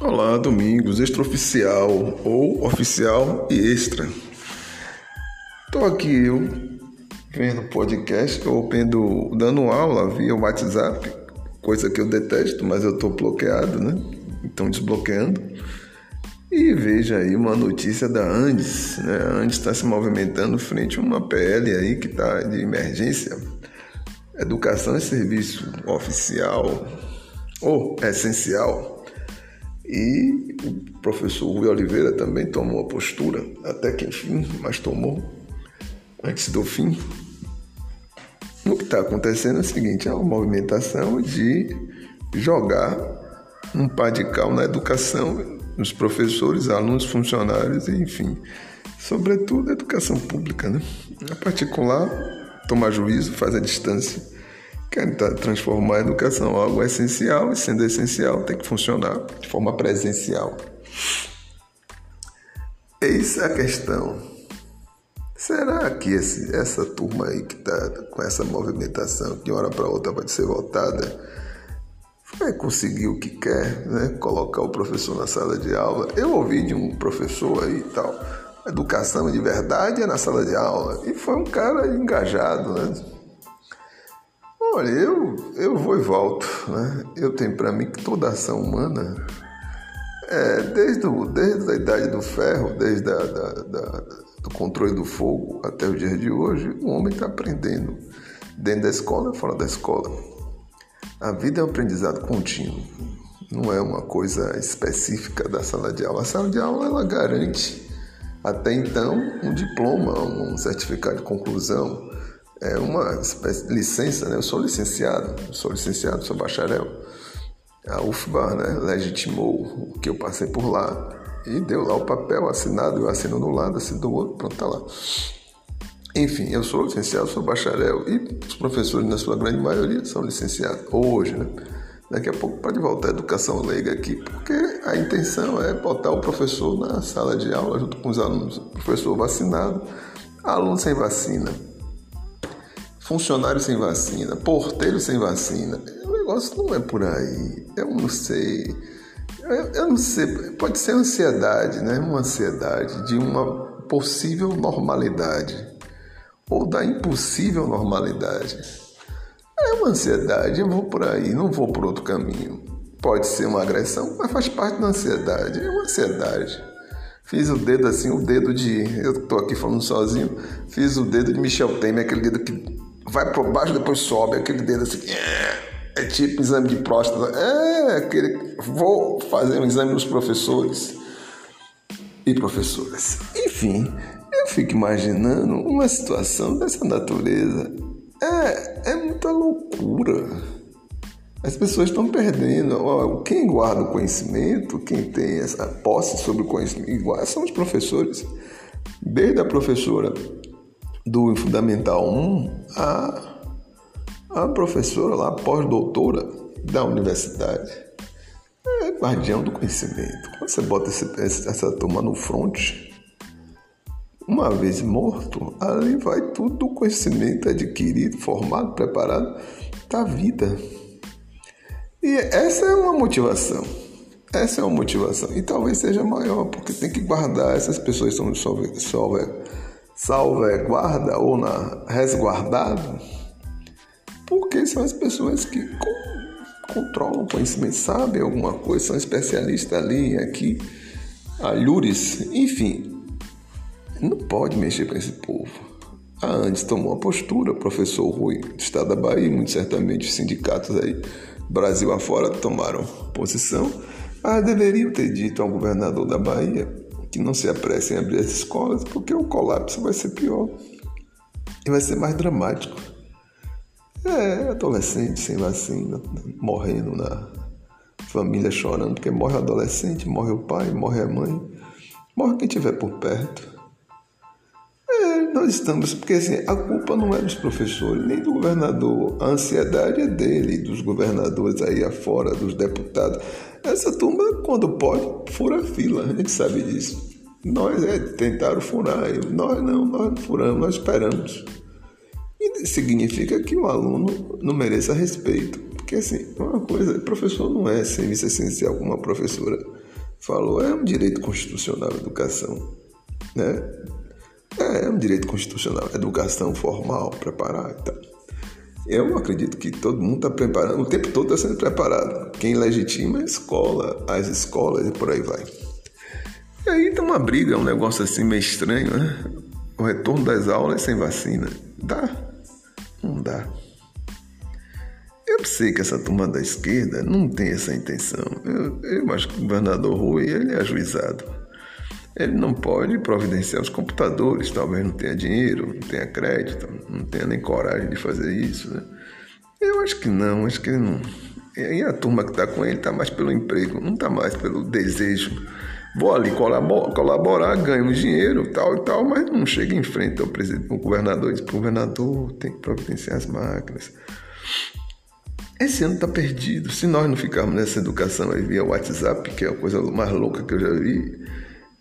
Olá, Domingos, extraoficial ou oficial e extra. Estou aqui eu vendo podcast ou vendo, dando aula via WhatsApp, coisa que eu detesto, mas eu estou bloqueado, né? Então desbloqueando. E veja aí uma notícia da Andes, né? A Andes está se movimentando frente a uma PL aí que está de emergência. Educação é serviço oficial ou essencial e o professor Rui Oliveira também tomou a postura, até que enfim, mas tomou antes do fim. O que está acontecendo é o seguinte: é uma movimentação de jogar um pá de cal na educação, nos professores, alunos, funcionários, enfim, sobretudo a educação pública, né? A particular toma juízo, faz a distância quer transformar a educação em algo essencial e, sendo essencial, tem que funcionar de forma presencial. Eis a questão. Será que esse, essa turma aí que está com essa movimentação, de uma hora para outra vai ser votada, vai conseguir o que quer, né? Colocar o professor na sala de aula? Eu ouvi de um professor aí e tal, educação de verdade é na sala de aula. E foi um cara engajado, né? Olha, eu, eu vou e volto. Né? Eu tenho para mim que toda ação humana, é, desde, o, desde a idade do ferro, desde a, da, da, do controle do fogo até os dias de hoje, o homem está aprendendo dentro da escola fora da escola. A vida é um aprendizado contínuo, não é uma coisa específica da sala de aula. A sala de aula ela garante até então um diploma, um certificado de conclusão é uma licença, né? Eu sou licenciado, sou licenciado, sou bacharel. A UFBA, né, legitimou o que eu passei por lá e deu lá o papel assinado, eu assino do lado, assino do outro, pronto, tá lá. Enfim, eu sou licenciado, sou bacharel e os professores, na sua grande maioria, são licenciados hoje, né? Daqui a pouco pode voltar a educação leiga aqui, porque a intenção é botar o professor na sala de aula junto com os alunos, professor vacinado, aluno sem vacina funcionário sem vacina, porteiro sem vacina. O negócio não é por aí. Eu não sei. Eu, não sei. Pode ser ansiedade, né? Uma ansiedade de uma possível normalidade ou da impossível normalidade. É uma ansiedade. Eu vou por aí, não vou por outro caminho. Pode ser uma agressão, mas faz parte da ansiedade. É uma ansiedade. Fiz o dedo assim, o dedo de. Eu tô aqui falando sozinho. Fiz o dedo de Michel Temer, aquele dedo que vai por baixo, depois sobe, aquele dedo assim. É, é tipo exame de próstata. É, aquele. Vou fazer um exame nos professores e professoras. Enfim, eu fico imaginando uma situação dessa natureza. É, é muita loucura. As pessoas estão perdendo. Quem guarda o conhecimento, quem tem essa posse sobre o conhecimento, são os professores. Desde a professora do Fundamental 1 a, a professora lá, pós-doutora da universidade. É guardião do conhecimento. Quando você bota esse, essa turma no fronte, uma vez morto, ali vai tudo o conhecimento adquirido, formado, preparado da vida. E essa é uma motivação. Essa é uma motivação. E talvez seja maior, porque tem que guardar essas pessoas que são salvaguarda ou na resguardado, porque são as pessoas que controlam o conhecimento, sabem alguma coisa, são especialistas ali, aqui, alhures, enfim, não pode mexer com esse povo. A Andes tomou a postura, o professor Rui, do estado da Bahia, muito certamente os sindicatos aí, Brasil afora, tomaram posição, mas deveriam ter dito ao governador da Bahia que não se apressem a abrir as escolas, porque o colapso vai ser pior e vai ser mais dramático. É, adolescente sem vacina, morrendo na família chorando, porque morre o adolescente, morre o pai, morre a mãe, morre quem estiver por perto. É, nós estamos, porque assim, a culpa não é dos professores, nem do governador, a ansiedade é dele, dos governadores aí afora, dos deputados. Essa turma, quando pode, fura fila, a gente sabe disso. Nós é, tentaram furar, nós não, nós não furamos, nós esperamos. E significa que o aluno não mereça respeito. Porque assim, uma coisa, professor não é serviço essencial como uma professora. falou, é um direito constitucional a educação, né? É, é um direito constitucional, educação formal, preparar e tal. Eu acredito que todo mundo está preparando, o tempo todo está sendo preparado. Quem legitima é a escola, as escolas e por aí vai. E aí tem uma briga, um negócio assim meio estranho, né? O retorno das aulas sem vacina. Dá? Não dá. Eu sei que essa turma da esquerda não tem essa intenção. Eu, eu acho que o governador Rui ele é ajuizado. Ele não pode providenciar os computadores, talvez não tenha dinheiro, não tenha crédito, não tenha nem coragem de fazer isso. Né? Eu acho que não, acho que ele não. E a turma que está com ele está mais pelo emprego, não está mais pelo desejo. Vou ali colaborar, colaborar ganho dinheiro, tal e tal, mas não chega em frente ao, presidente, ao governador e diz: governador, tem que providenciar as máquinas. Esse ano está perdido. Se nós não ficarmos nessa educação aí via WhatsApp, que é a coisa mais louca que eu já vi,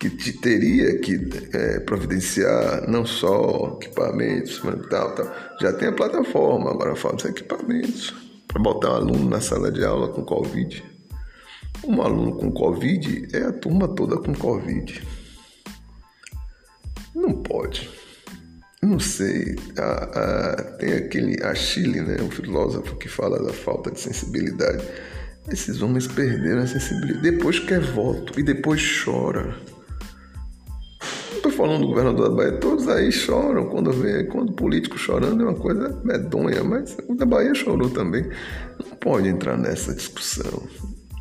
que te teria que é, providenciar não só equipamentos, tal, tal. Já tem a plataforma, agora falta os equipamentos. Para botar um aluno na sala de aula com Covid. Um aluno com Covid é a turma toda com Covid. Não pode. Não sei, a, a, tem aquele Achille, né, um filósofo que fala da falta de sensibilidade. Esses homens perderam a sensibilidade. Depois quer voto e depois chora. Falando do governador da Bahia, todos aí choram quando vê, quando político chorando é uma coisa medonha, mas o da Bahia chorou também. Não pode entrar nessa discussão.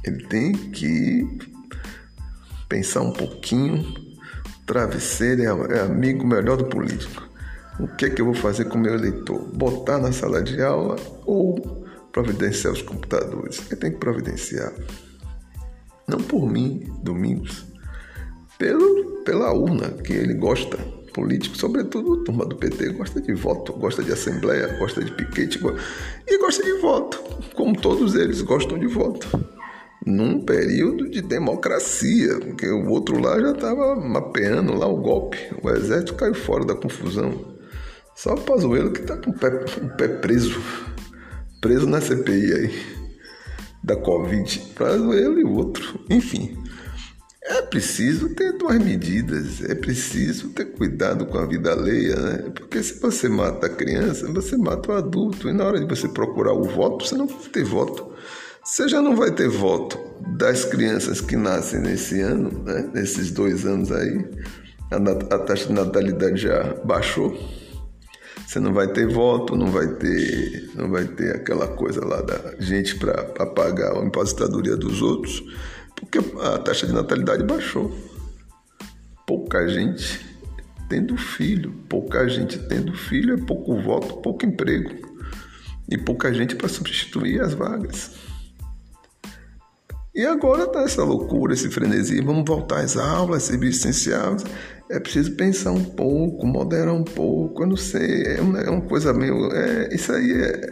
Ele tem que pensar um pouquinho. Travesseiro é, é amigo melhor do político. O que é que eu vou fazer com o meu eleitor? Botar na sala de aula ou providenciar os computadores? Ele tem que providenciar. Não por mim, Domingos, pelo, pela urna, que ele gosta. Político, sobretudo turma do PT, gosta de voto, gosta de assembleia, gosta de piquete e gosta de voto, como todos eles gostam de voto num período de democracia, porque o outro lá já estava mapeando lá o golpe. O exército caiu fora da confusão. Só o Pazuello que está com o pé, o pé preso, preso na CPI aí, da Covid. Pazuello e o outro. Enfim, é preciso ter duas medidas, é preciso ter cuidado com a vida alheia, né? Porque se você mata a criança, você mata o adulto. E na hora de você procurar o voto, você não vai ter voto. Você já não vai ter voto das crianças que nascem nesse ano, né? nesses dois anos aí. A, a taxa de natalidade já baixou. Você não vai ter voto, não vai ter, não vai ter aquela coisa lá da gente para pagar a impostadoria dos outros, porque a taxa de natalidade baixou. Pouca gente tendo filho, pouca gente tendo filho é pouco voto, pouco emprego e pouca gente para substituir as vagas. E agora tá essa loucura, esse frenesi, vamos voltar às aulas, serviços essenciais. É preciso pensar um pouco, moderar um pouco, eu não sei, é uma, é uma coisa meio. É, isso aí é,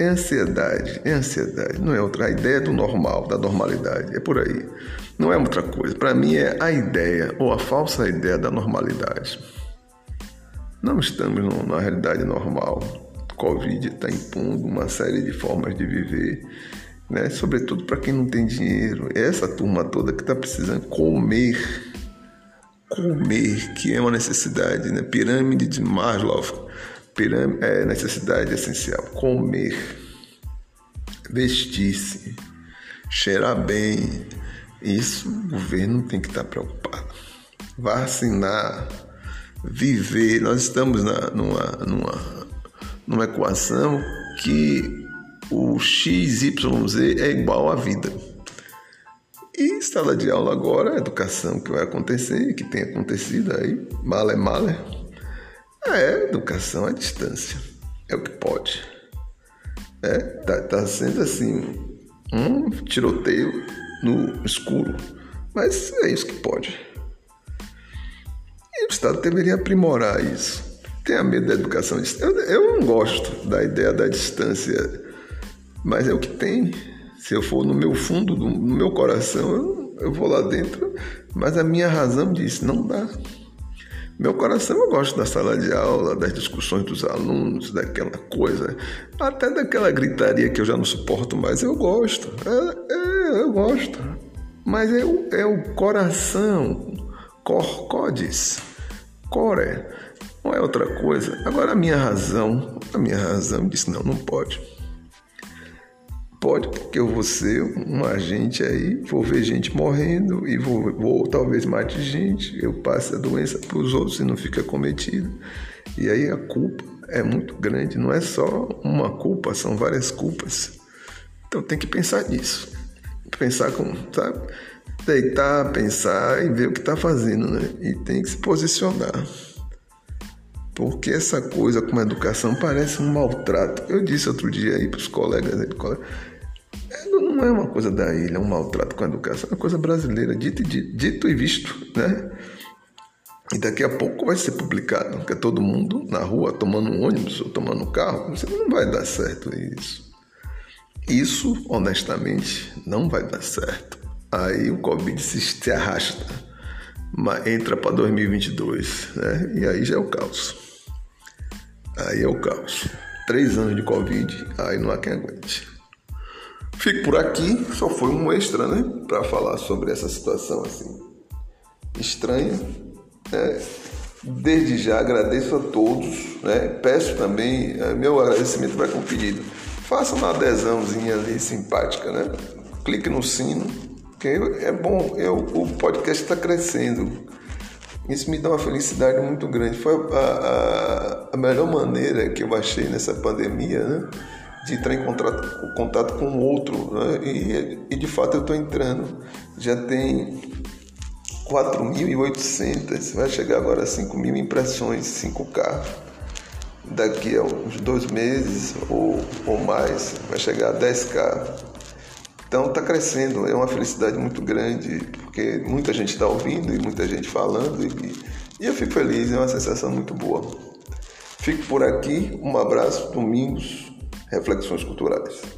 é, ansiedade, é ansiedade, não é outra. A ideia do normal, da normalidade, é por aí. Não é outra coisa. Para mim é a ideia, ou a falsa ideia da normalidade. Não estamos numa realidade normal. Covid está impondo uma série de formas de viver né? Sobretudo para quem não tem dinheiro. Essa turma toda que está precisando comer, comer, que é uma necessidade, né? Pirâmide de Maslow, pirâmide, é necessidade essencial. Comer, vestir-se, cheirar bem. Isso o governo tem que estar tá preocupado. Vacinar, viver. Nós estamos na, numa, numa, numa equação que o XYZ é igual à vida. E sala de aula agora, educação que vai acontecer, que tem acontecido aí, mala é mala, é educação à distância. É o que pode. É, tá, tá sendo assim, um tiroteio no escuro. Mas é isso que pode. E o Estado deveria aprimorar isso. Tenha medo da educação. Eu, eu não gosto da ideia da distância mas é o que tem. Se eu for no meu fundo, no meu coração, eu, eu vou lá dentro. Mas a minha razão diz: não dá. Meu coração eu gosto da sala de aula, das discussões dos alunos, daquela coisa, até daquela gritaria que eu já não suporto mais, eu gosto. É, é, eu gosto. mas é o, é o coração, corcodes, core, não é outra coisa. Agora a minha razão, a minha razão disse não, não pode. Pode porque eu vou ser um agente aí, vou ver gente morrendo e vou, vou talvez mate gente, eu passe a doença para os outros e não fica cometido. E aí a culpa é muito grande, não é só uma culpa, são várias culpas. Então tem que pensar nisso. Pensar com, sabe? Deitar, pensar e ver o que está fazendo, né? E tem que se posicionar. Porque essa coisa com a educação parece um maltrato. Eu disse outro dia aí para os colegas, né, é, não é uma coisa da ilha, é um maltrato com a educação, é uma coisa brasileira, dito e, dito e visto, né? E daqui a pouco vai ser publicado, porque todo mundo na rua tomando um ônibus ou tomando um carro, não vai dar certo isso. Isso, honestamente, não vai dar certo. Aí o Covid se arrasta, entra para 2022, né? E aí já é o caos. Aí é o caos. Três anos de Covid, aí não há quem aguente. Fico por aqui, só foi um extra, né? Para falar sobre essa situação assim estranha. Né? Desde já agradeço a todos, né? Peço também, eh, meu agradecimento vai com pedido. Faça uma adesãozinha ali simpática, né? Clique no sino, que é bom. Eu, o podcast está crescendo. Isso me dá uma felicidade muito grande. Foi a, a, a melhor maneira que eu achei nessa pandemia, né? De entrar em contato, contato com o outro. Né? E, e de fato eu estou entrando. Já tem 4.800, vai chegar agora a 5.000 impressões 5K. Daqui a uns dois meses ou, ou mais, vai chegar a 10K. Então está crescendo, é uma felicidade muito grande, porque muita gente está ouvindo e muita gente falando, e, e eu fico feliz, é uma sensação muito boa. Fico por aqui, um abraço, domingos, reflexões culturais.